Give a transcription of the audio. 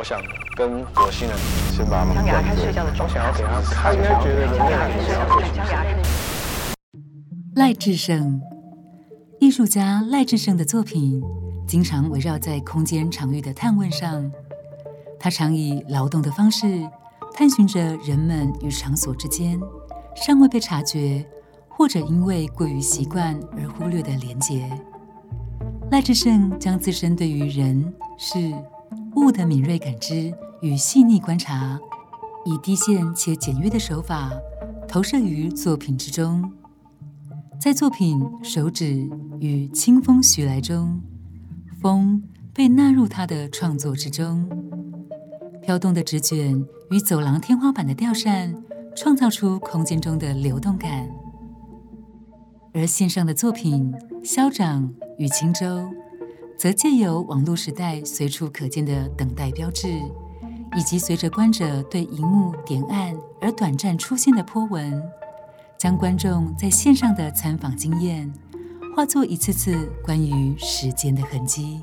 我想跟火星人先把他们想给他看睡觉的我想要给他看，应该觉得人类很想要想给他看赖智胜，艺术家赖智胜的作品经常围绕在空间场域的探问上。他常以劳动的方式探寻着人们与场所之间尚未被察觉，或者因为过于习惯而忽略的连结。赖智胜将自身对于人、事、物的敏锐感知与细腻观察，以低线且简约的手法投射于作品之中。在作品《手指与清风徐来》中，风被纳入他的创作之中，飘动的纸卷与走廊天花板的吊扇创造出空间中的流动感。而线上的作品《消长与青州》，则借由网络时代随处可见的等待标志，以及随着观者对荧幕点按而短暂出现的波纹。将观众在线上的参访经验，化作一次次关于时间的痕迹。